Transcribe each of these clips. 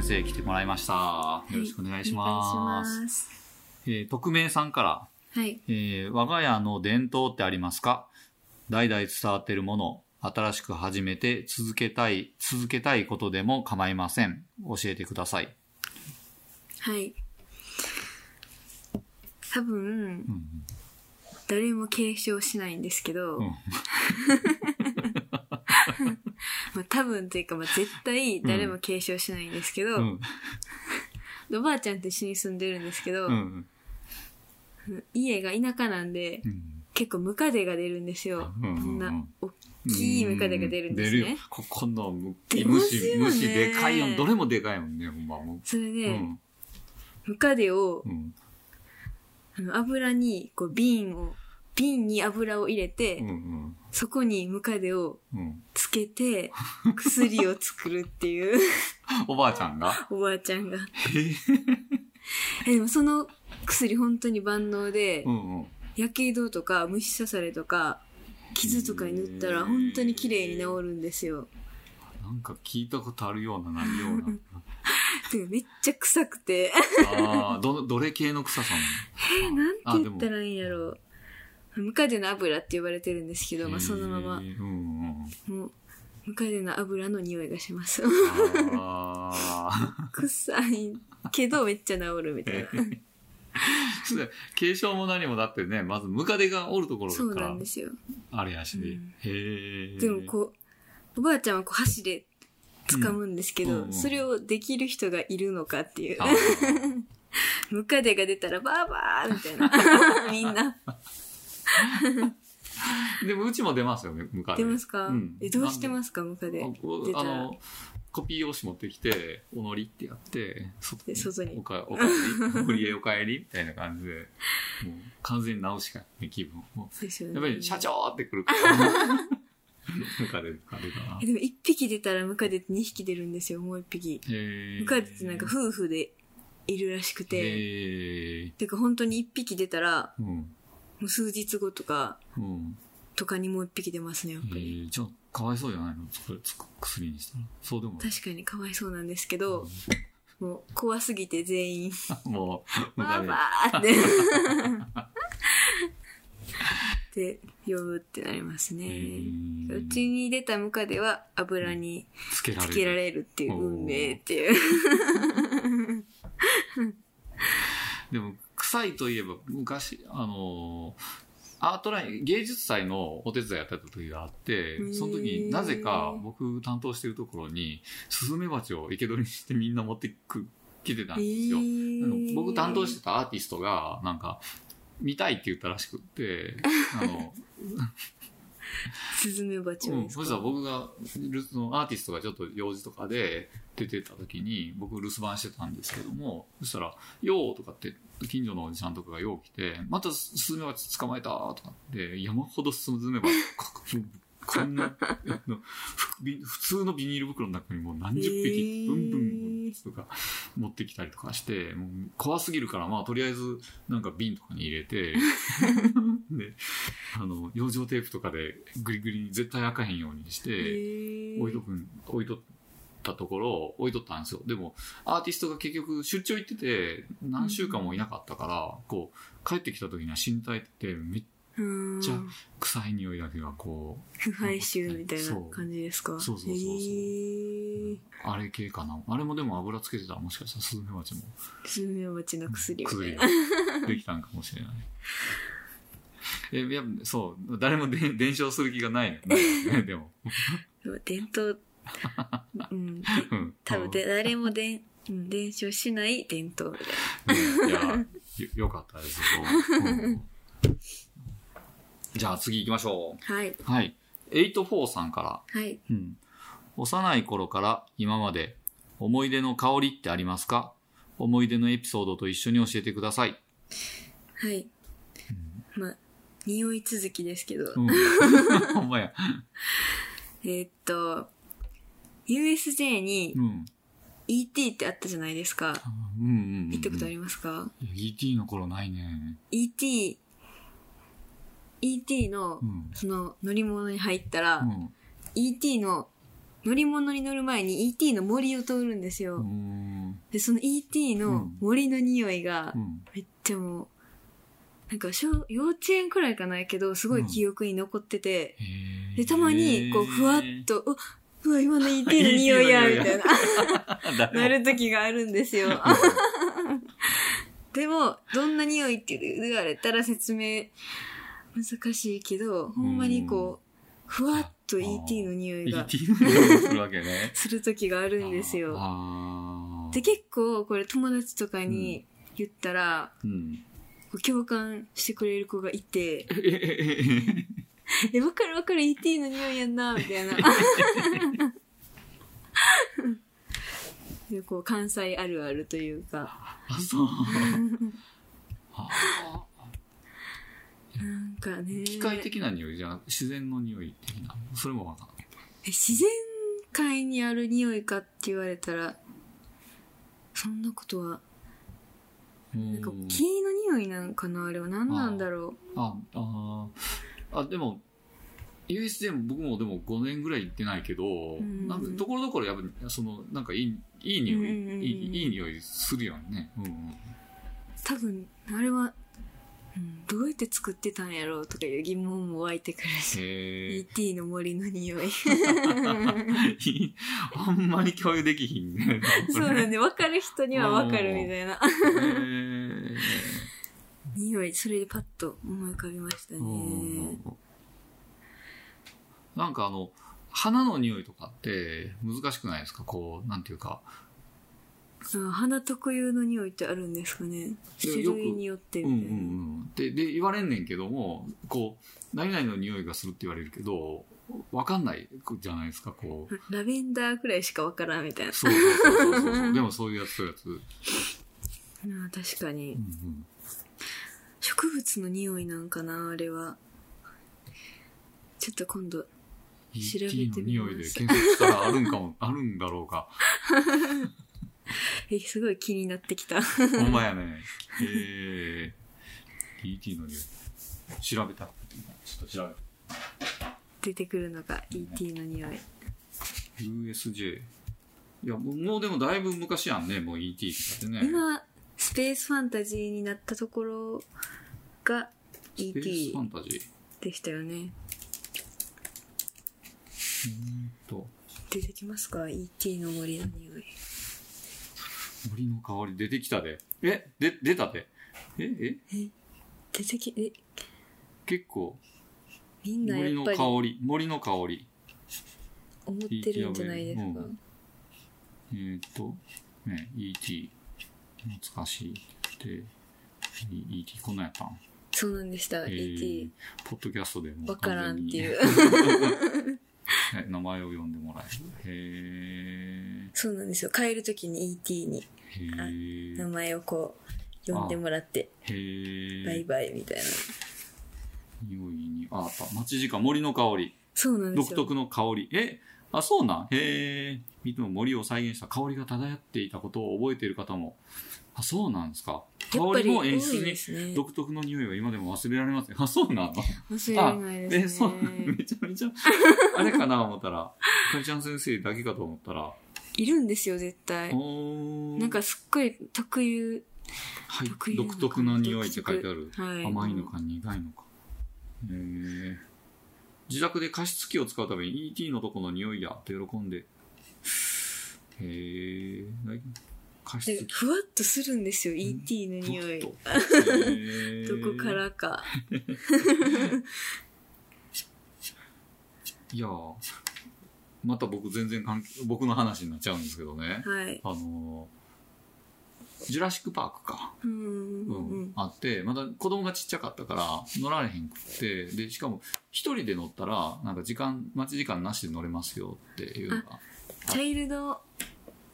先生来てもらいました。よろしくお願いします。ます。えー匿名さんから、はい。えー我が家の伝統ってありますか？代々伝わっているもの、新しく始めて続けたい、続けたいことでも構いません。教えてください。はい。多分、うん誰も継承しないんですけど、うん まあ、多分というか、まあ、絶対誰も継承しないんですけど、うん。おばあちゃんと一緒に住んでるんですけど、うん。家が田舎なんで、うん。結構ムカデが出るんですよ。うんうんうんこんな大きいムカデが出るんです出る。ここのむ出ます虫、よね虫でかいよ。どれもでかいもんね、ほんまもう。それで、うん。ムカデをうん。あの油にこう瓶を瓶に油を入れて、うん。そこにムカデをうん。つけて薬を作るっていう。おばあちゃんが？おばあちゃんが。え？えでもその薬本当に万能でうんうん。やけどとか虫刺されとか傷とかに塗ったら本当に綺麗に治るんですよ。なんか聞いたことあるような、ないような。てかめっちゃ臭くて。ああ、ど、どれ系の臭さえなんて言ったらいいんやろう。ムカデの油って呼ばれてるんですけなのど、まあ、そのまま。もうムカデの油の匂いがします。臭いけどめっちゃ治るみたいな。継承も何もだってね、まずムカデがおるところそうからなんですよ。あれやし。で。うんへえ。でもこうおばあちゃんはこう箸で掴むんですけど、うんうんうん。それをできる人がいるのかっていう。ムカデが出たらバーバーみたいな。みんな でもうちも出ますよね、ムカデ。出ますか、うん。えどうしてますか？ムカデあの、コピー用紙持ってきて、おのりってやって、外で外に。おかおかえり、おかえり。みたいな感じで、もう完全に直しかない気分。もですよね。うやっぱり社長ってくるから。ムカデ、ムカデだな。え。でも1匹出たらムカデって2匹出るんですよもう1匹。ムカデってなんか夫婦でいるらしくて。てか本当に1匹出たらうん。もう数日後とかうん。とかにもう1匹出ますねやっえぱり、ー、じゃあ、かわいそうじゃないの？それつく薬にしたら。そうでもない。確かにかわいそうなんですけど、もう怖すぎて全員 もう。バーバーってで呼ぶってなりますへねーうちに出たムカデは油につけられる。つけられるっていう運命っていうでも、臭いといえば、昔、あのーアートライン、芸術祭のお手伝いやってた時があってその時になぜか僕担当してるところに、スズメバチを生け捕りにしてみんな持ってく、来てたんですよ。僕担当してたアーティストが、なんか、見たいって言ったらしくって、あの、スズメバチうん、をですそしたらか、僕が、のアーティストがちょっと用事とかで出てた時に、僕留守番してたんですけども、そしたら、よーとかって、近所のおじさんとかがよう来て、またスズメバチ捕まえたとかって、山ほどスズメバチ、ここんな、普通のビニール袋の中にもう何十へ匹、ー。ブンブンとか持ってきたりとかして、もう怖すぎるから、まあとりあえずなんか瓶とかに入れて、で、あの、養生テープとかでグリグリに絶対開かへんようにして、置いとくん、置いとったところ、置いとったんですよ。でも、アーティストが結局出張行ってて、何週間もいなかったから、こう、帰ってきた時には死に絶えてて、めっうーん。じゃあ臭い匂いだけがこ腐敗臭みたいな感じですか？そうそうそうそう。へー。う、あれ系かな。あれもでも油つけてた。らもしかしたらスズメバチも。スズメバチの薬みたい薬な。ができたんかもしれない。え、いや、そう、誰もで伝承する気がない。ね、でも。でも伝統うんうん多分で誰も伝うん伝承しない伝統みたいうんいや、よよかったです。じゃあ次行きましょなはい。う。はい。84さんから。はい。うん。幼い頃から今まで思い出の香りってありますか？思い出のエピソードと一緒に教えてください。はい。まあ、匂い続きですけど、うん。ほんまや。えーっと、USJ にうん ET ってあったじゃないですか。うんうんうんうん。行ったことありますか、?ET の頃ないね。?ET、ET のう、ん。その乗り物に入ったら、うん。ET の乗り物に乗る前に ET の森を通るんですうよ。ん。で、その ET の森の匂いがう、ん。めっちゃもう、なんか小、幼稚園くらいかないけど、すごい記憶に残ってて、へーで、たまに、こう、ふわっと、ううわ、今の ET の匂いや、みたいな、なる時があるんですよ。でも、どんな匂いって言われたら説明難しいけど、ほんまにこう、ふわっと ET の匂いが ET の匂いするわけね。する時があるんですよ。で、結構、これ友達とかに言ったら、うん。共感してくれる子がいて、え、わかるわかる ET の匂いやんな、みたいな。で こう関西あるあるというか、あ、そう。はあなんかね。機械的な匂いじゃなく自然の匂い的な。それもわかんない。え自然界にある匂いかって言われたら、そんなことは、なんかうん木の匂いなんかなあれは何なんだろあ、あーあ、でも、USJ も僕もでも5年ぐらい行ってないけど、んなんかところどころやっぱり、その、なんかいい、いい匂い、いいいい匂いするよね。うんうん。う。多分、あれは、うん、どうやって作ってたんやろうとかいう疑問も湧いてくるし。へ ET の森の匂い。え。あんまり共有できひんね。そうなんで、分かる人には分かるみたいな。匂い、それでパッと思い浮かびましたね。うんなんかあの、花の匂いとかって難しくないですか？こう、なんていうか。あ花特有の匂いってあるんですかね？種類によってうんうんみたいな。うん。で、で、言われんねんけども、こう、何々の匂いがするって言われるけど、わかんないじゃないですか、こう。ラベンダーくらいしか分からんみたいな。そうそうそうそうそう。でもそういうやつ、そういうやつ。ああ確かにうん。うん。植物の匂いなんかなあれは。ちょっと今度、調べて ET のみ匂いで検索したらあるんかも、あるんだろうか。え、すごい気になってきた。ほんまやね。へえ。ET の匂い。調べた。ちょっと調出てくるのが ET の匂い。べ USJ。いや、もうでもだいぶ昔やんね、もう ET ってね。今、スペースファンタジーになったところが ET ファンタジー。でしたよね。うーんと、出てきますか ?ET の森の匂い。森の香り出てきたで。え？で、出たで。え？え？出てき、え、結構、みんな森のやっぱり香り、森の香り。思ってるんじゃないですか？うん。えーっと、ね、ET、懐かしい。って、E- ET こんなんやったん？そうなんでした、えー ET。ポッドキャストでもわからんっていう。ね 名前を呼んでもらえる。へそうなんですよ。帰るときに ET に。名前をこう、呼んでもらって、へー。バイバイみたいな。匂いに、あ、あった。待ち時間、森の香り。そうなんですよ。独特の香り。えあ、そうなん？へえ。いつも森を再現した香りが漂っていたことを覚えている方も。あ、そうなんですか？香りも演出に。独特の匂いは今でも忘れられません。あ、そうなの？忘れられないえ、ですそうね。めちゃめちゃ、あれかな思ったら、かりちゃん先生だけかと思ったら、いるんですよ、絶対。なんかすっごい特有。はい独特な匂いって書いてある。はい。甘いのか苦いのか。へえ。自宅で加湿器を使うために ET のとこの匂いやと喜んで。へえ。加湿器。でふわっとするんですよ、ET の匂い。ど どこからか。いやーまた僕全然関係、僕の話になっちゃうんですけどね。はい。あのー、ジュラシックパークか。うんううんうん。あって、まだ子供がちっちゃかったから乗られへんくって、で、しかも一人で乗ったら、なんか時間、待ち時間なしで乗れますよっていうのが、チャイルド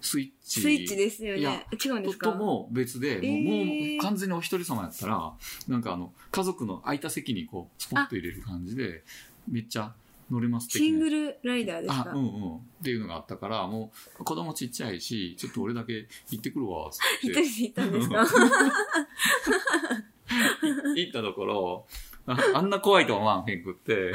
スイッチ。スイッチですよね。違うんですか？も別で、もうえーもう完全にお一人様やったら、なんかあの、家族の空いた席にこう、スポッと入れる感じで、めっちゃ乗れますシングルルライダーですか？あ、うんうん。っていうのがあったから、もう子供ちっちゃいし、ちょっと俺だけ行ってくるわ、つって。一人で行ったんですか？行ったところ、ああんな怖いとは思わんへんくって、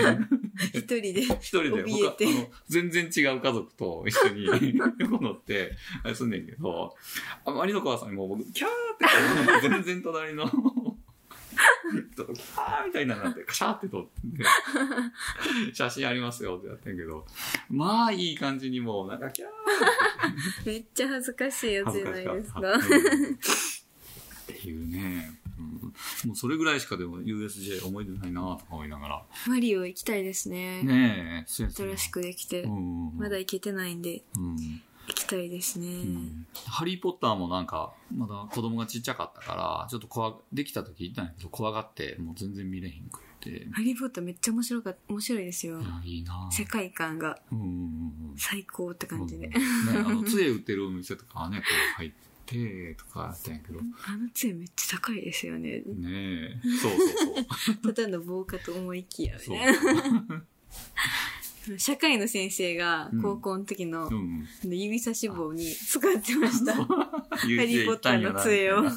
一人で。一人で怯えて他あの全然違う家族と一緒に 横乗って、あれすんねんけど、あまりの怖さにもう僕、キャーって、全然隣の、キャーみたいになって、カシャーって撮って、写真ありますよってやってんけど、まあいい感じにもう、なんかキャーめっちゃ恥ずかしいやつ恥じゃない。ですか。うんっていうね、うん、もうそれぐらいしかでも USJ 思い出ないなとか思いながら。マリオ行きたいですね。ねえ、新しくできてう。ん、まだ行けてないんで、うん行きたいですね。うんハリー・ポッターもなんか、まだ子供がちっちゃかったから、ちょっと怖、できた時行ったんやけど、怖がって、もう全然見れへんくって。いハリー・ポッターめっちゃ面白か面白いですよ。や、いいな世界観がうんうんうんうん。最高って感じで。うんね、あの、杖売ってるお店とかはね、こう入って、とかやったんやけど。ねあの杖めっちゃ高いですよね。え。そうそうそう。ただの棒かと思いきや、みそうたいな。社会の先生が高校の時の。指差し棒に使ってました。ハ ハリー・ポッターの杖を。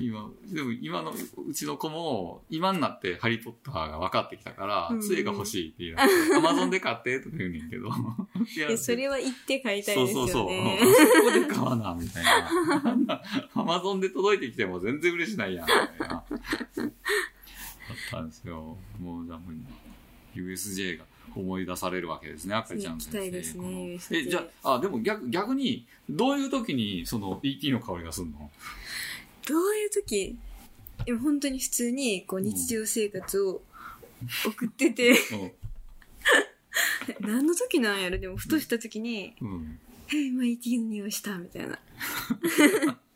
今、でも今のうちの子も、今になってハリー・ポッターが分かってきたからうん、杖が欲しいって言い出して、アマゾンで買ってとか言うねんけど。いやそれは言って買いたいですよね。そうそうそう。そこで買わな、みたいな。アマゾンで届いてきても全然嬉しないやん、みたいな。だったんですよ。もう、じゃあもう、USJ が思い出されるわけですね、赤ちゃん先生。ですねえ、じゃあ、あ、でも逆、逆に、どういう時に、その、ET の香りがするの？どういう時？いや本当に普通にこう日常生活を送ってて、何の時なんやろ？でもふとした時にうん。うん。「え今 ET の匂いした」みたいな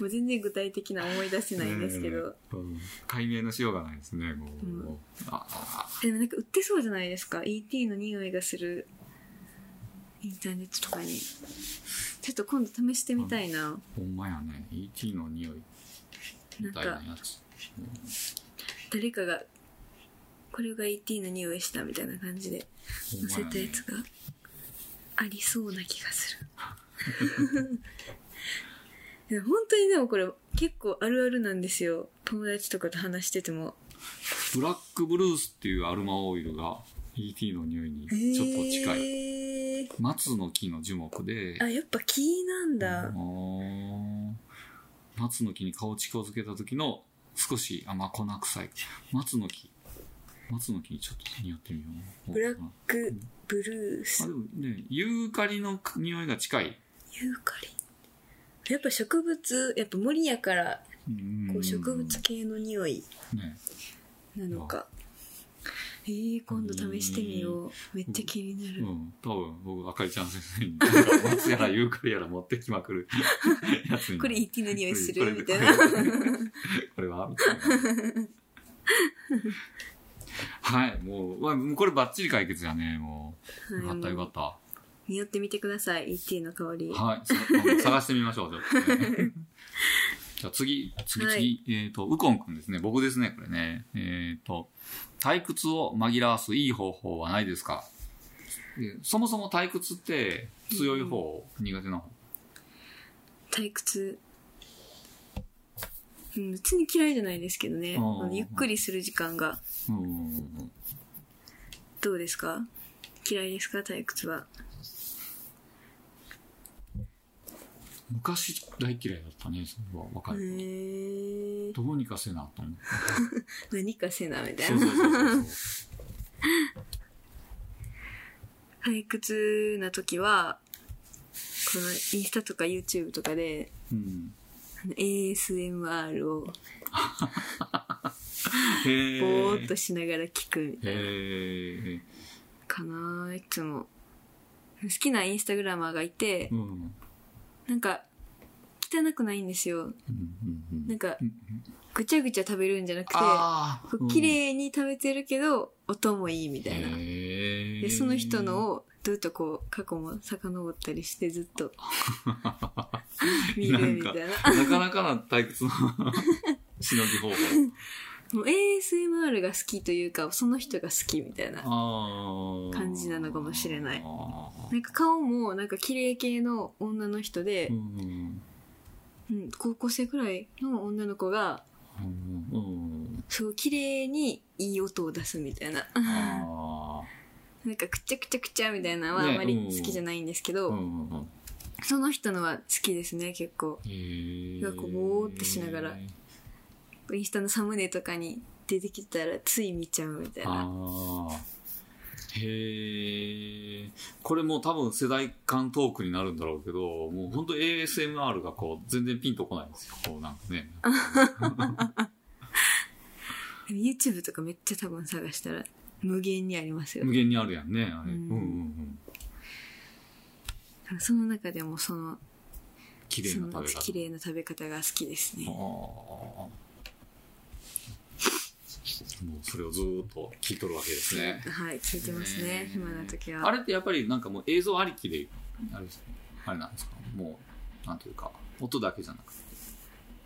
もう全然具体的な思い出せないんですけど、うん。解明のしようがないですね、もう。うん。ああでもなんか売ってそうじゃないですか。ET の匂いがする。インターネットとかに。ちょっと今度試してみたいな、ほんまやね。ET の匂いみたいなやつ。誰かがこれが ET の匂いしたみたいな感じで載せたやつがありそうな気がする 本当にでもこれ結構あるあるなんですよ友達とかと話しててもブラックブルースっていうアルマオイルが ET の匂いにちょっと近い。い、松の木の樹木で、あやっぱ木なんだ、あー松の木に顔近づけた時の少し甘粉臭い。松の木。松の木にちょっと匂ってみよう。ブラックブルーあスでもね、ユーカリの匂いが近い。ユーカリやっぱ植物やっぱ森やからうんこう植物系の匂いね。なのかえー、今度試してみようめっちゃ気になる、うん。多分、僕、あかりちゃん先生に、松やらユーカリやら持ってきまくる。これ ET の匂いするみたいな。これはみたいな。はい、もう、これバッチリ解決やね、もう。よかったよかった。匂ってみてください。ET の香り。はい、探してみましょう、ちょっとね。じゃあ次、次、次、はい。えっ、と、ウコンくんですね。僕ですね、これね。えっ、と、退屈を紛らわすいい方法はないですか？でそもそも退屈って強い方、苦手な方？退屈。うん別に嫌いじゃないですけどね。ゆっくりする時間が。うん。どうですか？嫌いですか？退屈は昔大嫌いだったね、それは。わかへる。ーどうにかせなと思って。何かせなみたいなそうそうそうそう。退屈な時はこのインスタとか YouTube とかでうん。ASMR をへぼーーっとしながら聞くみたいなかないつも好きなインスタグラマーがいてうん。うんなんか汚くないんですよ。なんかうんぐちゃぐちゃ食べるんじゃなくてあこう綺麗に食べてるけど音もいいみたいな。へでその人のをずっとこう過去も遡ったりしてずっと 見るみたいな。なかなかな退屈の しのぎ方法。もう ASMR が好きというかその人が好きみたいな。感感じなのかもしれない。あなんか顔もなんか綺麗系の女の人でーう、ん。うん、高校生くらいの女の子がうんうん。そう、綺麗にいい音を出すみたいな。あなんか、くちゃくちゃくちゃみたいなのはあんまり好きじゃないんですけあ。ど。その人のは好きですね、結構。なんかぼーってしながらインスタのサムネとかに出てきたらつい見ちゃうみたいな。へえ。これも多分世代間トークになるんだろうけど、もう本当 ASMR がこう全然ピンとこないんですよ。こうなんかね。YouTube とかめっちゃ多分探したら無限にありますよ無。限にあるやんね、あれ。ううんうんうん。その中でもその、綺麗な。綺麗な食べ方が好きですね。あ。もうそれをずーっと聞いとるわけですね。はい、聞いてますね、ね暇な時は。あれってやっぱりなんかもう映像ありきで、あれあれなんですか？もう、なんというか、音だけじゃなくて。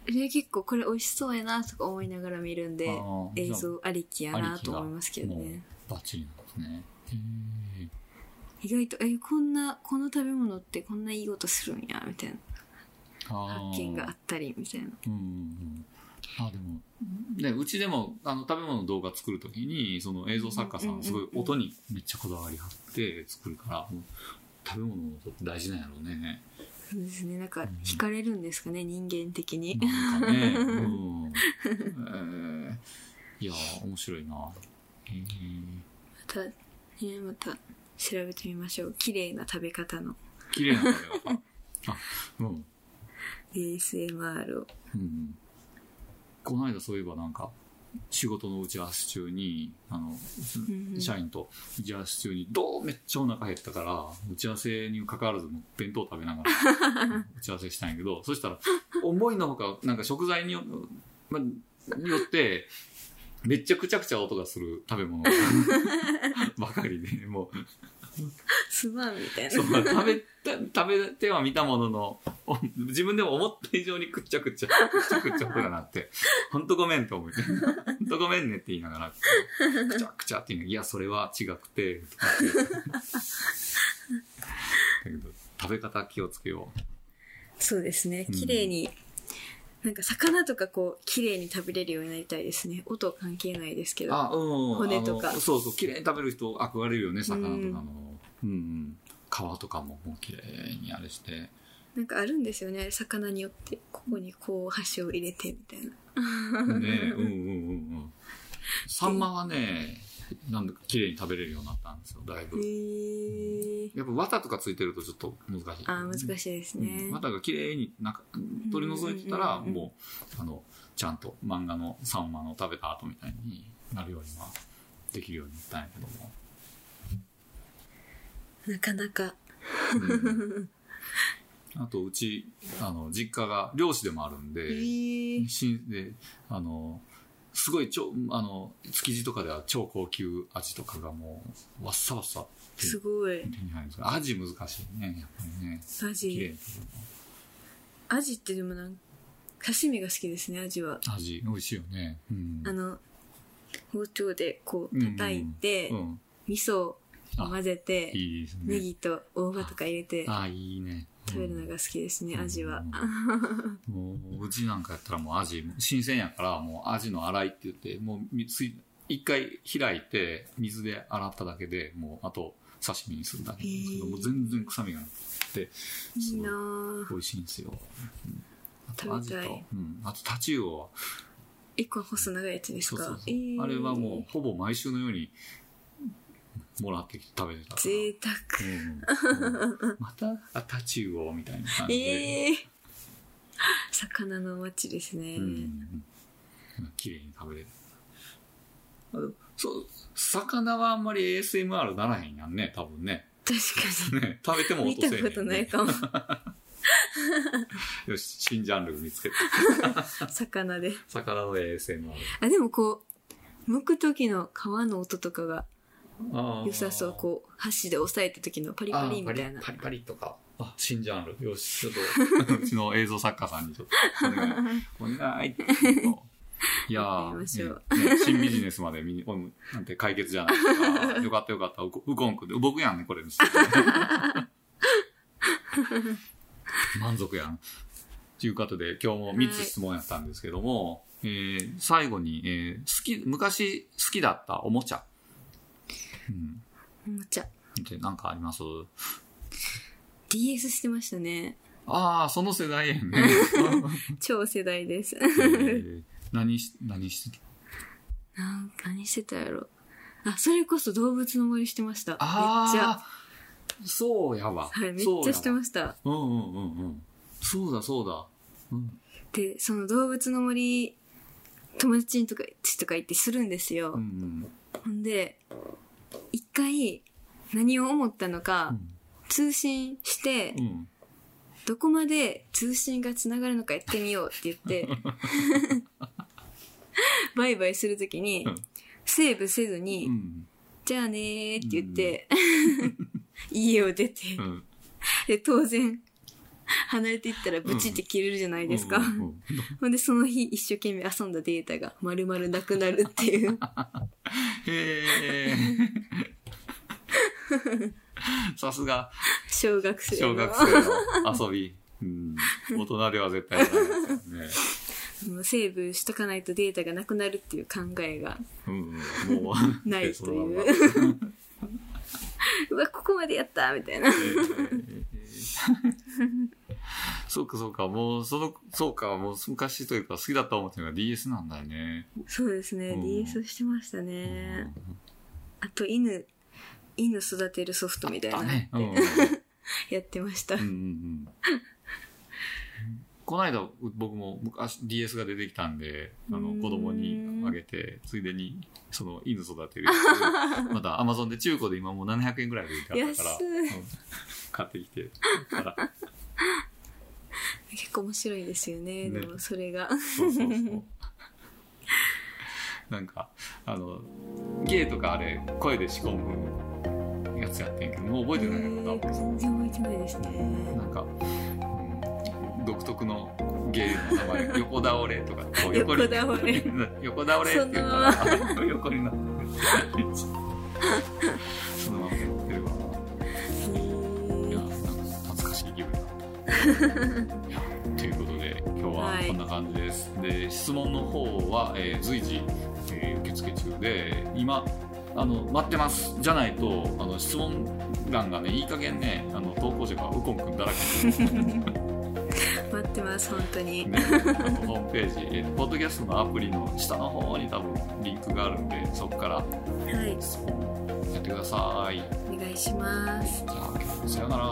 で結構これ美味しそうやなとか思いながら見るんで映像ありきやなと思いますけどねバッチリなんですね。意外とえこんなこの食べ物ってこんないい音するんやみたいな発見があったりみたいなうんうんうん。あ、でも、ね、うちでも、あの、食べ物の動画作るときに、その映像作家さうんうんうんうんん、すごい音にめっちゃこだわりはって作るから、食べ物の音って大事なんやろうね。そうですねなんか惹かれるんですかね人間的になんかね、うん。えーいやー、面白いな。へーまた、ね、また調べてみましょう綺麗な食べ方の綺麗な食べ方。あ、うん。ASMR をうん。この間そういえばなんか、仕事の打ち合わせ中に、あの、うん社員と打ち合わせ中に、どうめっちゃお腹減ったから、打ち合わせに関わらずも弁当食べながら 打ち合わせしたんやけど、そしたら、思いのほか、なんか食材によ,、ま、によって、めっちゃくちゃくちゃ音がする食べ物 ばかりで、もう、すまんみたいな。そう食べた、食べては見たものの、お自分でも思った以上にくっちゃくちゃ、くっちゃくちゃ音がなって、ほんとごめんと思って、ほんとごめんねって言いながら、くちゃくちゃって言う。のいや、それは違くて、と かだけど、食べ方気をつけよう。そうですね。うん。綺麗に、なんか魚とかこう綺麗に食べれるようになりたいですね音関係ないですけどあ、うん。骨とかそうそう、綺麗に食べる人憧れるよね、魚とかの。うん、うん。皮とかももう綺麗にあれして。なんかあるんですよね魚によってここにこう箸を入れてみたいなねうんうんうんうん。サンマはね、なんだか綺麗に食べれるようになったんですよ、だいぶ。やっぱ綿とかついてるとちょっと難しい、あー難しいですね、うん。綿が綺麗になんか取り除いてたら、もう、あの、ちゃんと漫画のサンマの食べた後みたいになるようにはできるようになったんやけども。なかなか。うん。あと、うち、あの、実家が漁師でもあるんへで、えしで、あの、すごい超、あの、築地とかでは超高級アジとかがもう、わっさわっさすごい手に入るんですアジ難しいね、やっぱりね。アジアジってでもなん刺身が好きですねアジは味、美味しいよね。うん。あの包丁でこう叩いて、うん。味噌を混ぜていいね。ネギと大葉とか入れてあ、いいね。食べるのが好きですね、うん。アジは、もう、うちなんかやったらもうアジ、新鮮やから、もうアジの洗いって言って、もう一回開いて、水で洗っただけで、もう、あと、刺身にするだけなんですけど、全然臭みがなくて、すごい美味しいんですよ。うん。あとアジと、うん。あとタチウオは、一個細長いやつですか？そうそうそう。えー。あれはもう、ほぼ毎週のように、もらってきて食べてたから。贅沢うんまた、あ、タチウオみたいな感じで。ええ魚の街ですね、うんうん綺麗に食べれる。そう、魚はあんまり ASMR ならへんやんね、多分ね。確かね食べてもに見た音せえへん、ね。ことないかも よし、新ジャンル見つけた。魚で魚の ASMR。あでもこう剥く時の皮の音とかが良さそうこう箸で押さえた時のパリパリみたいなパリパリパリとか。あ、新ジャンル。よし、ちょっと、うちの映像作家さんにちょっと、お願い。お願い。いやー、ねね新ビジネスまで見に、おなんて解決じゃないですか。よかったよかった。ウコウコンクで。僕やんね、これ。満足やん。ということで、今日も3つ質問やったんですけども、えー最後に、えー好き、昔好きだったおもちゃ。うん。おもちゃ。って何かあります？DS してましたね。ああ、その世代やね。超世代です。えー何し、何してなんか何してたやろ。あ、それこそ動物の森してました。めっちゃ。ああ、そうやわ。はい、めっちゃしてす。ました。うんうんうんうん。そうだそうだ。うん。で、その動物の森、友達とか、ちとか行ってするんですよ。うんほんで、一回、何を思ったのか、うん。通信して、うん。どこまで通信がつながるのかやってみようって言って、バイバイするときにうん、セーブせずに、うん。じゃあねーって言って、家を出て、うん。で、当然、離れていったらブチって切れるじゃないですか。うんうんうん ほんで、その日一生懸命遊んだデータが丸々なくなるっていう。へえ。さすが、小学生の。小学生の遊び。うん。大人では絶対やらないですよね。もうセーブしとかないとデータがなくなるっていう考えがうんうん。もう、ないそという。うわ、ここまでやったみたいな。そうかそうか、もう、その、そうか、もう昔というか好きだったおもちゃが DS なんだよね。そうですね、うん DS してましたね。あと、犬、犬育てるソフトみたいなね。うんうん やってました。うんうんうん。この間、僕も昔 DS が出てきたんで、あの、うん子供にあげて、ついでに、その、犬育てる。また、アマゾンで中古で今もう700円ぐらいで売っから、安いうん買ってきて、から、結構面白いですよね、ねでもそれが。そうそうそう。なんか、あの、ゲーとかあれ、声で仕込むやつやってんけど、もう覚えてないのかえー全然覚えてないですね。なんか、うん、独特のゲーの名前、横倒れとか、こう 横倒れ。横倒れって言ったら、横になってる。そのままやってるわ。いや、なんか懐かしい気分だった。ははいこんな感じです。で、質問の方は、えー随時、えー受付中で、今、あの、待ってます。じゃないと、あの、質問欄がね、いい加減ね、あの、投稿者がウコンくんだらけに 待ってます、本当に。ね、あのホームページ、えーポッドキャストのアプリの下の方に多分リンクがあるんで、そこからはい、質問やってください。お願いします。さよなら